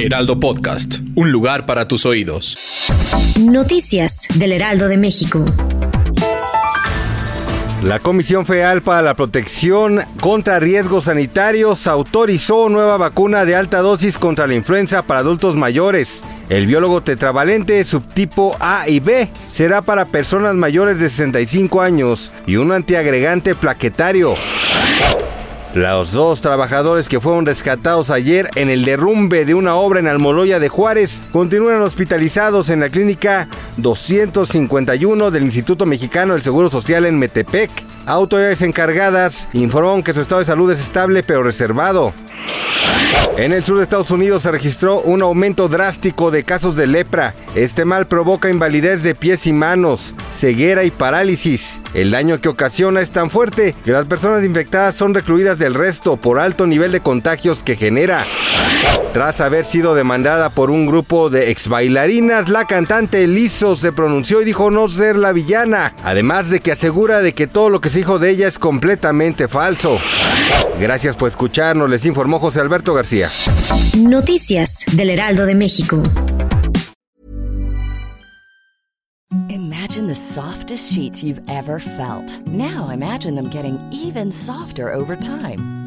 Heraldo Podcast, un lugar para tus oídos. Noticias del Heraldo de México. La Comisión Federal para la Protección contra Riesgos Sanitarios autorizó nueva vacuna de alta dosis contra la influenza para adultos mayores. El biólogo tetravalente subtipo A y B será para personas mayores de 65 años y un antiagregante plaquetario. Los dos trabajadores que fueron rescatados ayer en el derrumbe de una obra en Almoloya de Juárez continúan hospitalizados en la clínica 251 del Instituto Mexicano del Seguro Social en Metepec. Autoridades encargadas informaron que su estado de salud es estable pero reservado. En el sur de Estados Unidos se registró un aumento drástico de casos de lepra. Este mal provoca invalidez de pies y manos, ceguera y parálisis. El daño que ocasiona es tan fuerte que las personas infectadas son recluidas del resto por alto nivel de contagios que genera. Tras haber sido demandada por un grupo de ex bailarinas, la cantante Lizzo se pronunció y dijo no ser la villana, además de que asegura de que todo lo que se dijo de ella es completamente falso. Gracias por escucharnos, les informó José Alberto García. Noticias del Heraldo de México. Imagine the softest sheets you've ever felt. Now imagine them getting even softer over time.